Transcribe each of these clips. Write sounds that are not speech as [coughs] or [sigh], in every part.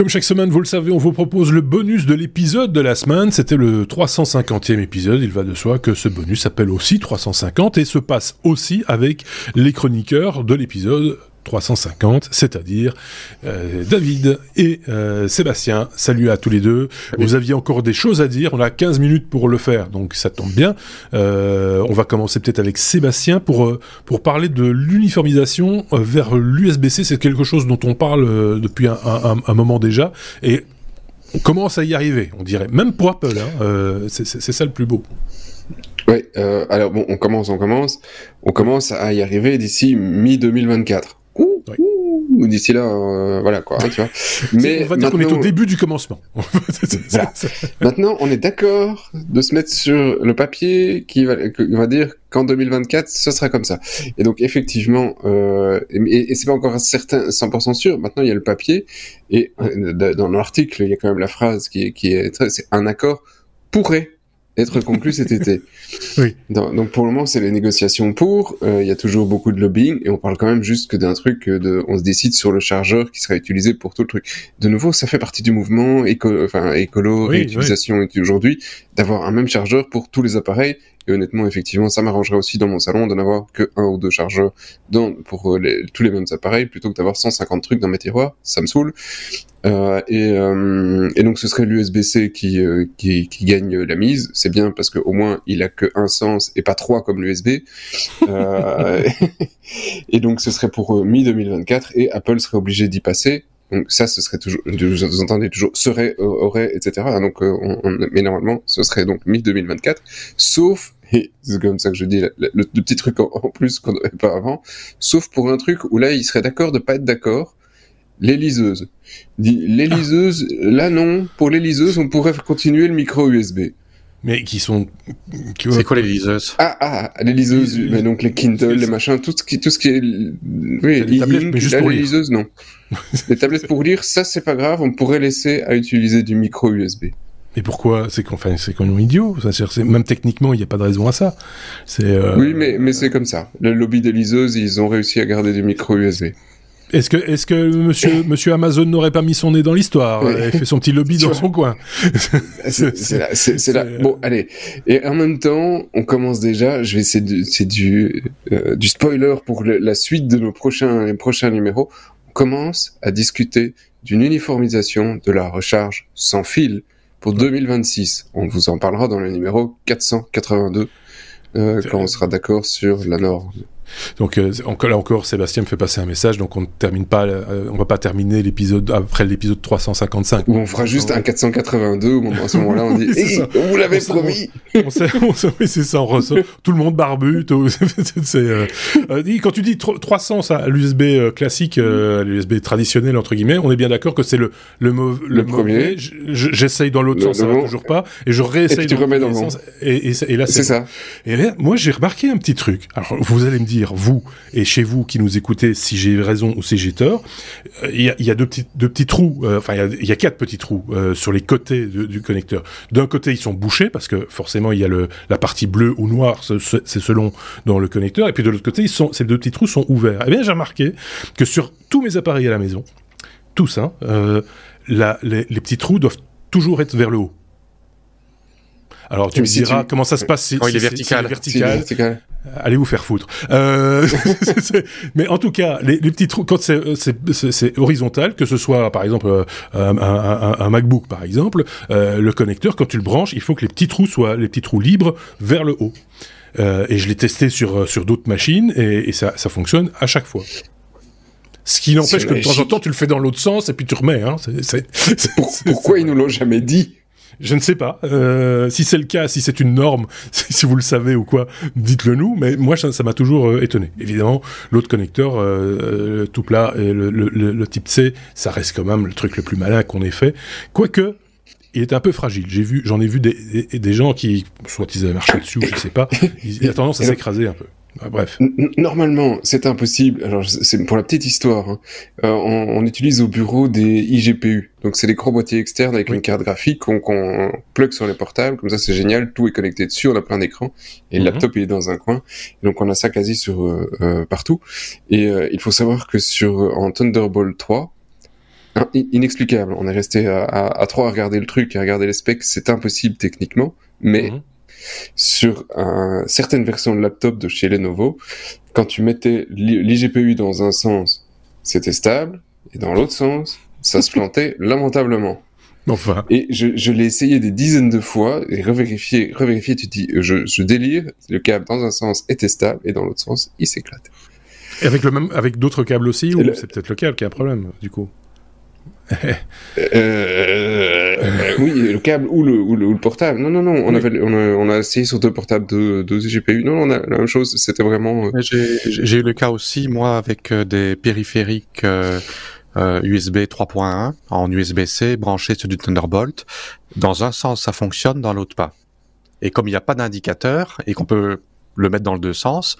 Comme chaque semaine, vous le savez, on vous propose le bonus de l'épisode de la semaine. C'était le 350e épisode. Il va de soi que ce bonus s'appelle aussi 350 et se passe aussi avec les chroniqueurs de l'épisode 350, c'est-à-dire euh, David et euh, Sébastien. Salut à tous les deux. Vous aviez encore des choses à dire. On a 15 minutes pour le faire, donc ça tombe bien. Euh, on va commencer peut-être avec Sébastien pour pour parler de l'uniformisation vers l'USB-C. C'est quelque chose dont on parle depuis un, un, un, moment déjà et on commence à y arriver, on dirait. Même pour Apple, hein, c'est ça le plus beau. Oui, alors bon, on commence, on commence, on commence à y arriver d'ici mi 2024 ou d'ici là, euh, voilà quoi, tu vois. Mais on va dire qu'on est au début du commencement. [laughs] maintenant, on est d'accord de se mettre sur le papier qui va, va dire qu'en 2024, ce sera comme ça. Et donc effectivement, euh, et, et c'est pas encore certain, 100% sûr. Maintenant, il y a le papier et euh, dans l'article, il y a quand même la phrase qui qui est très, c'est un accord pourrait être conclu cet été. [laughs] Oui. Donc, pour le moment, c'est les négociations pour. Euh, il y a toujours beaucoup de lobbying et on parle quand même juste que d'un truc de, on se décide sur le chargeur qui sera utilisé pour tout le truc. De nouveau, ça fait partie du mouvement éco, enfin écolo, oui, réutilisation aujourd'hui, d'avoir un même chargeur pour tous les appareils et honnêtement, effectivement, ça m'arrangerait aussi dans mon salon de n'avoir que un ou deux chargeurs dans, pour euh, tous les mêmes appareils plutôt que d'avoir 150 trucs dans mes tiroirs. Ça me saoule. Euh, et, euh, et, donc ce serait l'USB-C qui, euh, qui, qui, gagne la mise. C'est bien parce qu'au moins il a que un sens et pas trois comme l'USB. Euh, [laughs] et donc ce serait pour mi 2024 et Apple serait obligé d'y passer. Donc ça, ce serait toujours, vous entendez toujours, serait, aurait, etc. Donc, on, mais normalement, ce serait donc mi 2024, sauf [laughs] et c'est comme ça que je dis le, petit truc en, plus qu'on n'avait pas avant, sauf pour un truc où là il serait d'accord de pas être d'accord, les liseuses. les ah. liseuses, là non, pour les liseuses on pourrait continuer le micro USB. Mais qui sont. C'est quoi les liseuses Ah ah, les liseuses, mais donc les Kindle, les machins, tout ce qui, tout ce qui est, oui, les tablettes, mais juste pour les liseuses, non. [laughs] les tablettes pour lire, ça c'est pas grave, on pourrait laisser à utiliser du micro USB. Mais pourquoi C'est qu'on enfin, c'est qu'on est idiot. Même techniquement, il n'y a pas de raison à ça. C'est. Euh... Oui, mais mais c'est comme ça. Le lobby des liseuses, ils ont réussi à garder du micro USB. Est-ce que, est-ce que monsieur, [laughs] monsieur Amazon n'aurait pas mis son nez dans l'histoire et fait son petit lobby [laughs] dans son coin C'est [laughs] là, c'est là. Bon, allez. Et en même temps, on commence déjà. Je vais c'est du, euh, du spoiler pour la suite de nos prochains, les prochains numéros. On commence à discuter d'une uniformisation de la recharge sans fil pour 2026. On vous en parlera dans le numéro 482 euh, quand on sera d'accord sur la norme. Donc euh, là encore, Sébastien me fait passer un message, donc on ne termine pas, euh, on va pas terminer l'épisode après l'épisode 355. on fera juste un 482 au moment à ce moment-là, on dit, [laughs] vous l'avez promis. On, c'est ça, on ressort, [laughs] tout le monde barbu. [laughs] c'est, euh, quand tu dis 300, ça, l'USB classique, l'USB traditionnel entre guillemets, on est bien d'accord que c'est le le, le, premier. J'essaye dans l'autre sens, ça va toujours pas, et je réessaye dans l'autre sens. Et, et, là c'est ça. Et là, moi j'ai remarqué un petit truc. Alors vous allez me dire vous, et chez vous qui nous écoutez, si j'ai raison ou si j'ai tort, euh, il y, a, deux petits, trous, euh, enfin il y, a, quatre petits trous euh, sur les côtés du connecteur. D'un côté, ils sont bouchés parce que forcément il y a le, la partie bleue ou noire, c'est selon dans le connecteur, et puis de l'autre côté, ces deux petits trous sont ouverts. Eh bien, j'ai remarqué que sur tous mes appareils à la maison, tous, hein, les, petits trous doivent toujours être vers le haut. Alors tu me diras comment ça se passe si, il est vertical. vertical. Allez vous faire foutre. Euh, [laughs] mais en tout cas, les, petits trous, quand c'est horizontal, que ce soit par exemple euh, un, MacBook par exemple, euh, le connecteur, quand tu le branches, il faut que les petits trous soient les petits trous libres vers le haut. et je l'ai testé sur sur d'autres machines et, ça, ça fonctionne à chaque fois. Ce qui n'empêche que de temps en temps tu le fais dans l'autre sens et puis tu remets. Hein. Pourquoi ils nous l'ont jamais dit? Je ne sais pas. Euh, si c'est le cas, si c'est une norme, [laughs] si vous le savez ou quoi, dites-le nous. Mais moi, ça m'a toujours euh, étonné. Évidemment, l'autre connecteur, euh, tout plat, le, le, le, type C, ça reste quand même le truc le plus malin qu'on ait fait. Quoique, il est un peu fragile. J'ai vu, j'en ai vu des, des, gens qui, soit ils avaient marché dessus, ou je sais pas, [coughs] il a tendance à s'écraser un peu. Bref. Normalement, c'est impossible. Alors, c'est pour la petite histoire. Hein. Euh, on, utilise au bureau des IGPU. Donc, c'est des gros boîtiers externes avec une carte graphique qu'on qu plug sur les portables. Comme ça, c'est génial. Tout est connecté dessus. On a plein d'écrans. Et le mhm. laptop, il est dans un coin. donc, on a ça quasi sur euh, euh partout. Et euh, il faut savoir que sur en Thunderbolt 3, inexplicable. On est resté à, à, trois à regarder le truc, à regarder les specs. C'est impossible techniquement, mais mhm. Sur un, certaines versions de laptop de chez Lenovo, quand tu mettais l'IGPU dans un sens, c'était stable, et dans l'autre sens, ça se plantait [laughs] lamentablement. Enfin. Et je, je l'ai essayé des dizaines de fois et revérifier, revérifier, tu dis, je, je délire, le câble dans un sens était stable et dans l'autre sens, il s'éclate. Et avec le même, avec d'autres câbles aussi, ou c'est peut-être le câble qui a un problème, du coup? Euh, oui, le câble ou le, ou le, portable. Non, non, non. On, avait, on, a, on a essayé sur deux portables de, de GPU. Non, on a la même chose. C'était vraiment. Euh, j'ai eu le cas aussi, moi, avec euh, des périphériques euh, USB 3.1 en USB-C branchés sur du Thunderbolt. Dans un sens, ça fonctionne, dans l'autre pas. Et comme il n'y a pas d'indicateur et qu'on peut le mettre dans le deux sens,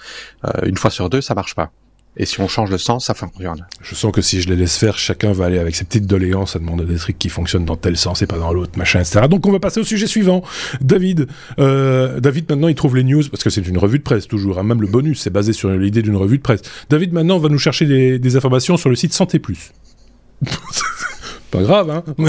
une fois sur deux, ça marche pas. Et si on change le sens, ça fonctionne. Je sens que si je les laisse faire, chacun va aller avec ses petites doléances à demander des trucs qui fonctionnent dans tel sens et pas dans l'autre, machin, etc. Donc on va passer au sujet suivant. David, euh, David maintenant il trouve les news parce que c'est une revue de presse toujours. Hein. Même le bonus c'est basé sur l'idée d'une revue de presse. David maintenant va nous chercher des, des informations sur le site Santé Plus. [laughs] pas grave, hein. [laughs]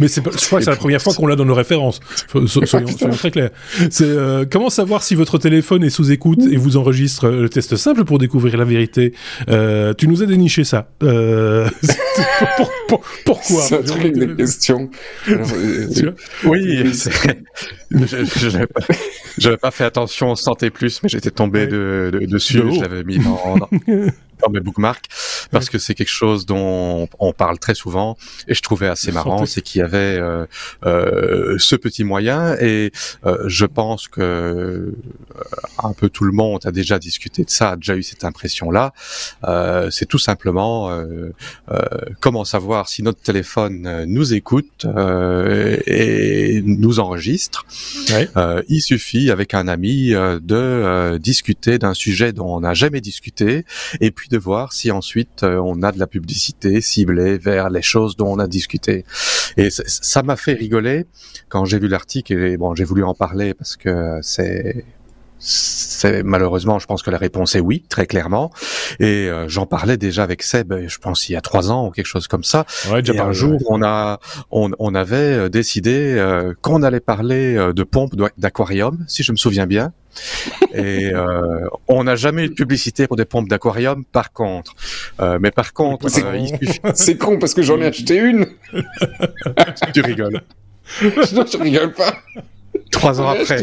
Mais c'est, je crois que c'est la première fois qu'on l'a dans nos références. [laughs] soyons, très clairs. C'est euh, comment savoir si votre téléphone est sous écoute et vous enregistre euh, le test simple pour découvrir la vérité? Euh, tu nous as déniché ça. Euh, [laughs] pourquoi? C'est un truc de question. oui, je n'avais pas, fait attention au santé plus, mais j'étais tombé de, de, dessus. je l'avais mis dans, dans, mes bookmarks parce que c'est quelque chose dont on parle très souvent et je trouvais assez marrant, c'est qu'il y avait euh, euh, ce petit moyen et euh, je pense que euh, un peu tout le monde a déjà discuté de ça, a déjà eu cette impression-là. Euh, c'est tout simplement comment savoir si notre téléphone nous écoute et nous enregistre. il suffit avec un ami de discuter d'un sujet dont on n'a jamais discuté et puis de voir si ensuite euh, on a de la publicité ciblée vers les choses dont on a discuté. Et ça m'a fait rigoler quand j'ai vu l'article et bon, j'ai voulu en parler parce que c'est c'est malheureusement, je pense que la réponse est oui, très clairement. Et euh, j'en parlais déjà avec Seb, je pense il y a trois ans ou quelque chose comme ça. Ouais, déjà et un jour, on a, on, on avait euh, décidé euh, qu'on allait parler de pompes d'aquarium, si je me souviens bien. Et euh, on n'a jamais eu de publicité pour des pompes d'aquarium, par contre. Euh, mais par contre, c'est [laughs] con parce que j'en ai acheté une. [laughs] tu rigoles. [laughs] non, je rigole pas. Trois ans après.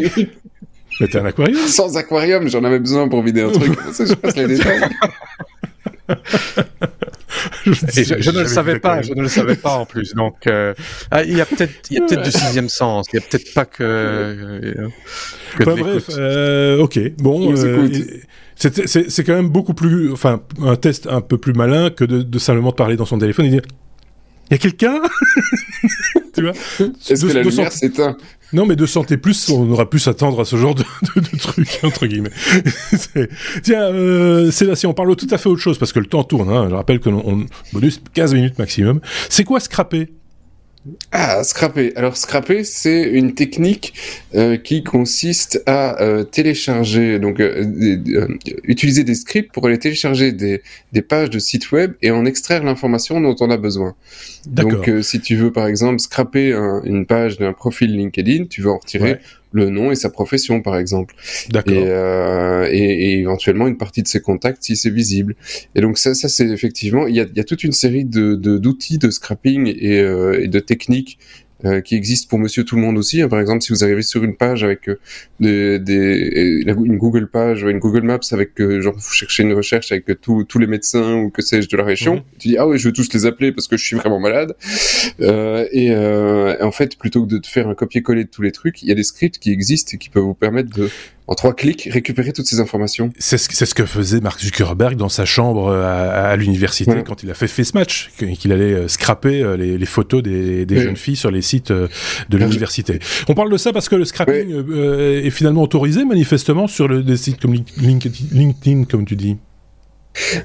Mais t'es un aquarium [laughs] Sans aquarium, j'en avais besoin pour vider un truc. [laughs] je passe les détails. je, ne le savais pas, je ne le savais pas en plus. Donc, euh, ah, il y a peut-être, il y a peut-être du sixième sens. Il y a peut-être pas que. Euh, que bref, euh, ok, bon. Euh, c'est quand même beaucoup plus, enfin, un test un peu plus malin que de, de simplement parler dans son téléphone et dire il y a quelqu'un [laughs] Tu vois? Est-ce que la lumière s'éteint? Non, mais de santé plus, on aura pu s'attendre à ce genre de, truc, [laughs] entre guillemets. Tiens, euh, si on parle tout à fait autre chose, parce que le temps tourne, hein, je rappelle que on, bonus 15 minutes maximum. C'est quoi scraper? Ah, scraper. Alors scraper, c'est une technique euh, qui consiste à euh, télécharger, donc euh, utiliser des scripts pour aller télécharger des, des, pages de sites web et en extraire l'information dont on a besoin. Donc si tu veux par exemple scraper une page d'un profil LinkedIn, tu veux en retirer le nom et sa profession, par exemple. D'accord. Et, euh, et, et, éventuellement une partie de ses contacts si c'est visible. Et donc ça, ça c'est effectivement, il y a, y a toute une série de d'outils de, scrapping et, euh, et de techniques euh, qui existe pour Monsieur Tout le Monde aussi. Par exemple, si vous arrivez sur une page avec euh, des, des, une Google page, une Google Maps avec euh, genre vous cherchez une recherche avec tous tous les médecins ou que sais-je de la région, mhm. tu dis ah oui je veux tous les appeler parce que je suis vraiment malade. et en fait, plutôt que de faire un copier-coller de tous les trucs, il y a des scripts qui existent et qui peuvent vous permettre de en trois clics, récupérer toutes ces informations. C'est ce, ce, que faisait Mark Zuckerberg dans sa chambre à, à l'université quand il a fait Face Match, qu'il allait scraper les, les photos des, des jeunes filles sur les sites euh, de l'université. On parle de ça parce que le scrapping euh, est finalement autorisé manifestement sur le, des sites comme LinkedIn, comme tu dis.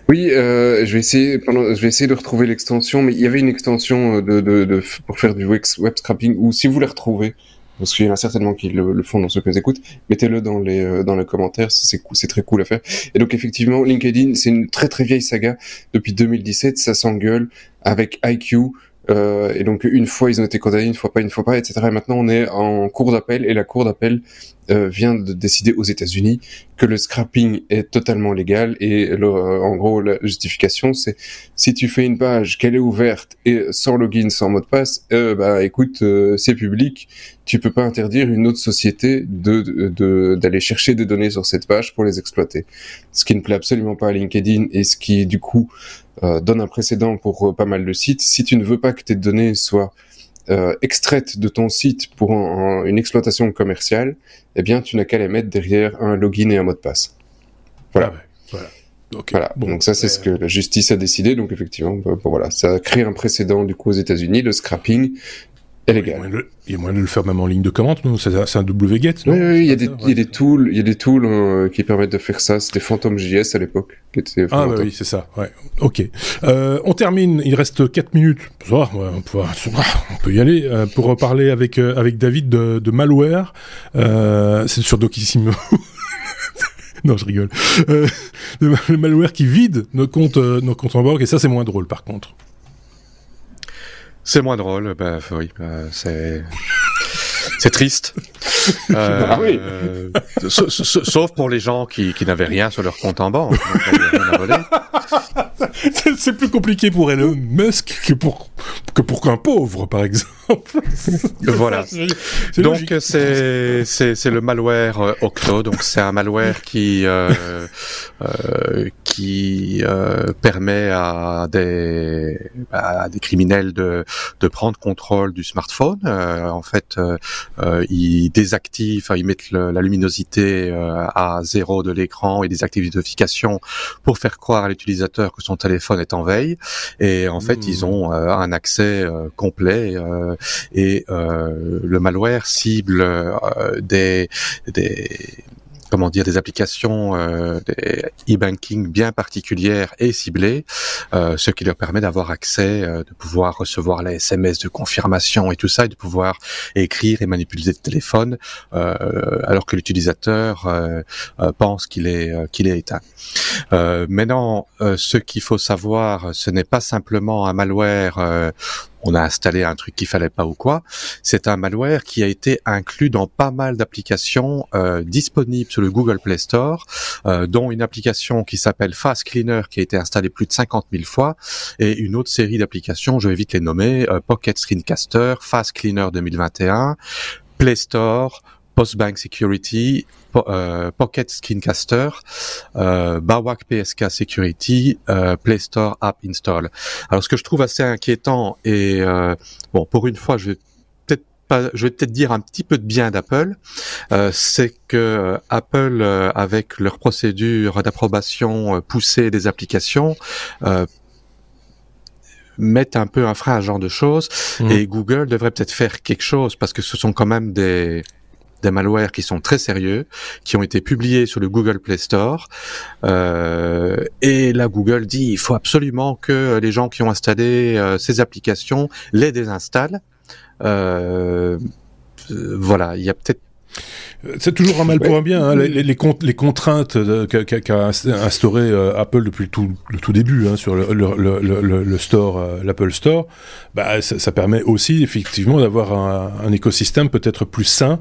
Oui, euh, je vais essayer pendant, je vais essayer de retrouver l'extension, mais il y avait une extension de, de, de pour faire du web, scrapping ou si vous la retrouvez, parce qu'il y en a certainement qui le, font dans ceux que écoutent, mettez-le dans les euh, dans les commentaires, c'est c'est très cool à faire. Et donc effectivement, LinkedIn, c'est une très très vieille saga depuis 2017, ça s'engueule avec IQ. Euh, et donc une fois ils ont été condamnés, une fois pas, une fois pas, etc. Et maintenant on est en cours d'appel et la cour d'appel euh, vient de décider aux États-Unis que le scrapping est totalement légal et le, euh, en gros la justification c'est si tu fais une page qu'elle est ouverte et sans login, sans mot de passe, euh, bah écoute euh, c'est public, tu peux pas interdire une autre société de d'aller chercher des données sur cette page pour les exploiter. Ce qui ne plaît absolument pas à LinkedIn et ce qui du coup donne un précédent pour pas mal de sites. Si tu ne veux pas que tes données soient euh, extraite de ton site pour une exploitation commerciale, eh bien, tu n'as qu'à les mettre derrière un login et un mot de passe. Voilà. Ah voilà. voilà. Donc ça, c'est ce que la justice a décidé. Donc effectivement, bah, voilà, ça a créé un précédent du coup aux États-Unis. Le scrapping il y a moyen de le faire même en ligne de commande, c'est un wget. Oui, oui, il y a des, il y a des tools, il y a des tools euh, qui permettent de faire ça. C'était PhantomJS à l'époque. Ah bah oui, c'est ça. Ouais. Ok. Euh, on termine. Il reste 4 minutes. on, peut, on peut y aller euh, pour parler avec euh, avec David de, de malware. Euh, c'est sur Docissimo. [laughs] non, je rigole. le malware qui vide nos comptes, nos comptes en banque, et ça, c'est moins drôle, par contre. C'est moins drôle, bah oui, bah, c'est c'est triste. [laughs] Euh, ah oui. sauf pour les gens qui, qui n'avaient rien sur leur compte en banque. C'est plus compliqué pour Elon Musk que pour que pour qu'un pauvre, par exemple. [laughs] voilà. donc c'est c'est le malware euh, Octo. Donc c'est un malware qui euh, euh, qui euh, permet à des à des criminels de de prendre contrôle du smartphone. Euh, en fait, ils désactivent, enfin, ils mettent la luminosité à zéro de l'écran et désactivent les notifications pour faire croire à l'utilisateur que son téléphone est en veille. Et en fait, ils mmh. ont un accès complet et euh, le malware cible euh, des, des comment dire des applications euh, e-banking bien particulières et ciblées, euh, ce qui leur permet d'avoir accès, euh, de pouvoir recevoir les SMS de confirmation et tout ça, et de pouvoir écrire et manipuler le téléphone alors que l'utilisateur pense qu'il est qu'il est éteint. maintenant, ce qu'il faut savoir, ce n'est pas simplement un malware on a installé un truc qu'il fallait pas ou quoi. C'est un malware qui a été inclus dans pas mal d'applications euh, disponibles sur le Google Play Store, euh, dont une application qui s'appelle Fast Cleaner qui a été installée plus de 50 000 fois, et une autre série d'applications, je vais vite les nommer, euh, Pocket Screencaster, Fast Cleaner 2021, Play Store, Postbank Security, euh, Pocket Screencaster, euh, Bawak PSK Security, euh, Play Store App Install. Alors ce que je trouve assez inquiétant et euh, bon pour une fois je vais peut-être pas, je vais peut-être dire un petit peu de bien d'Apple, c'est que Apple avec leur procédure d'approbation poussée des applications mettent un peu un frein à ce genre de choses mmh. et Google devrait peut-être faire quelque chose parce que ce sont quand même des des malwares qui sont très sérieux, qui ont été publiés sur le Google Play Store. Euh, et là, Google dit il faut absolument que les gens qui ont installé euh, ces applications les désinstallent. Euh, voilà, il y a peut-être c'est toujours un mal pour un bien. Hein, les, les, contraintes qu'a instauré Apple depuis le tout, le tout début hein, sur le, le, le, le store, l'Apple Store, bah, ça, ça, permet aussi effectivement d'avoir un, un, écosystème peut-être plus sain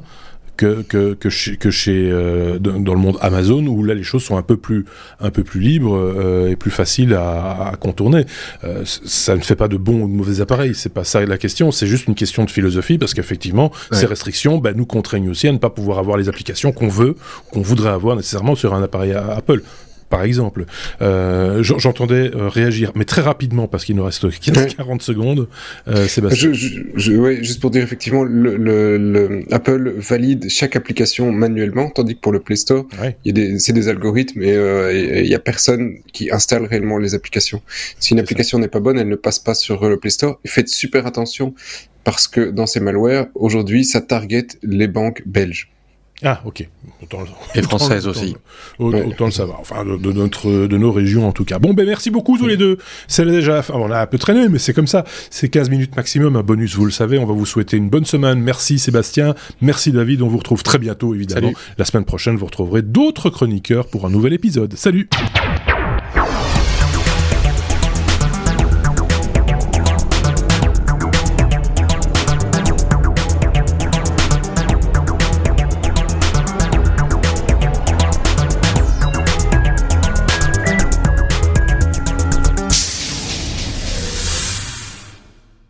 que que que chez, que chez euh, dans le monde Amazon où là les choses sont un peu plus un peu plus libres euh, et plus faciles à, à contourner. Euh, ça ne fait pas de bons ou de mauvais appareils, c'est pas ça la question, c'est juste une question de philosophie parce qu'effectivement ces restrictions bah, nous contraignent aussi à ne pas pouvoir avoir les applications qu'on veut, qu'on voudrait avoir nécessairement sur un appareil Apple par exemple. Euh, J'entendais euh, réagir, mais très rapidement, parce qu'il nous reste [laughs] 15-40 secondes, euh, Sébastien. Je, je, ouais, juste pour dire, effectivement, le, le, Apple valide chaque application manuellement, tandis que pour le Play Store, c'est des algorithmes et euh, il y a personne qui installe réellement les applications. Si une application n'est pas bonne, elle ne passe pas sur le Play Store. faites super attention, parce que dans ces malwares, aujourd'hui, ça target les banques belges. Ah, ok. et française aussi. Autant, le savoir. Enfin, de, notre, de nos régions en tout cas. Bon, ben merci beaucoup tous les deux. C'est déjà, on a un peu traîné, mais c'est comme ça. C'est 15 minutes maximum, un bonus, vous le savez. On va vous souhaiter une bonne semaine. Merci Sébastien. Merci David. On vous retrouve très bientôt, évidemment. La semaine prochaine, vous retrouverez d'autres chroniqueurs pour un nouvel épisode. Salut!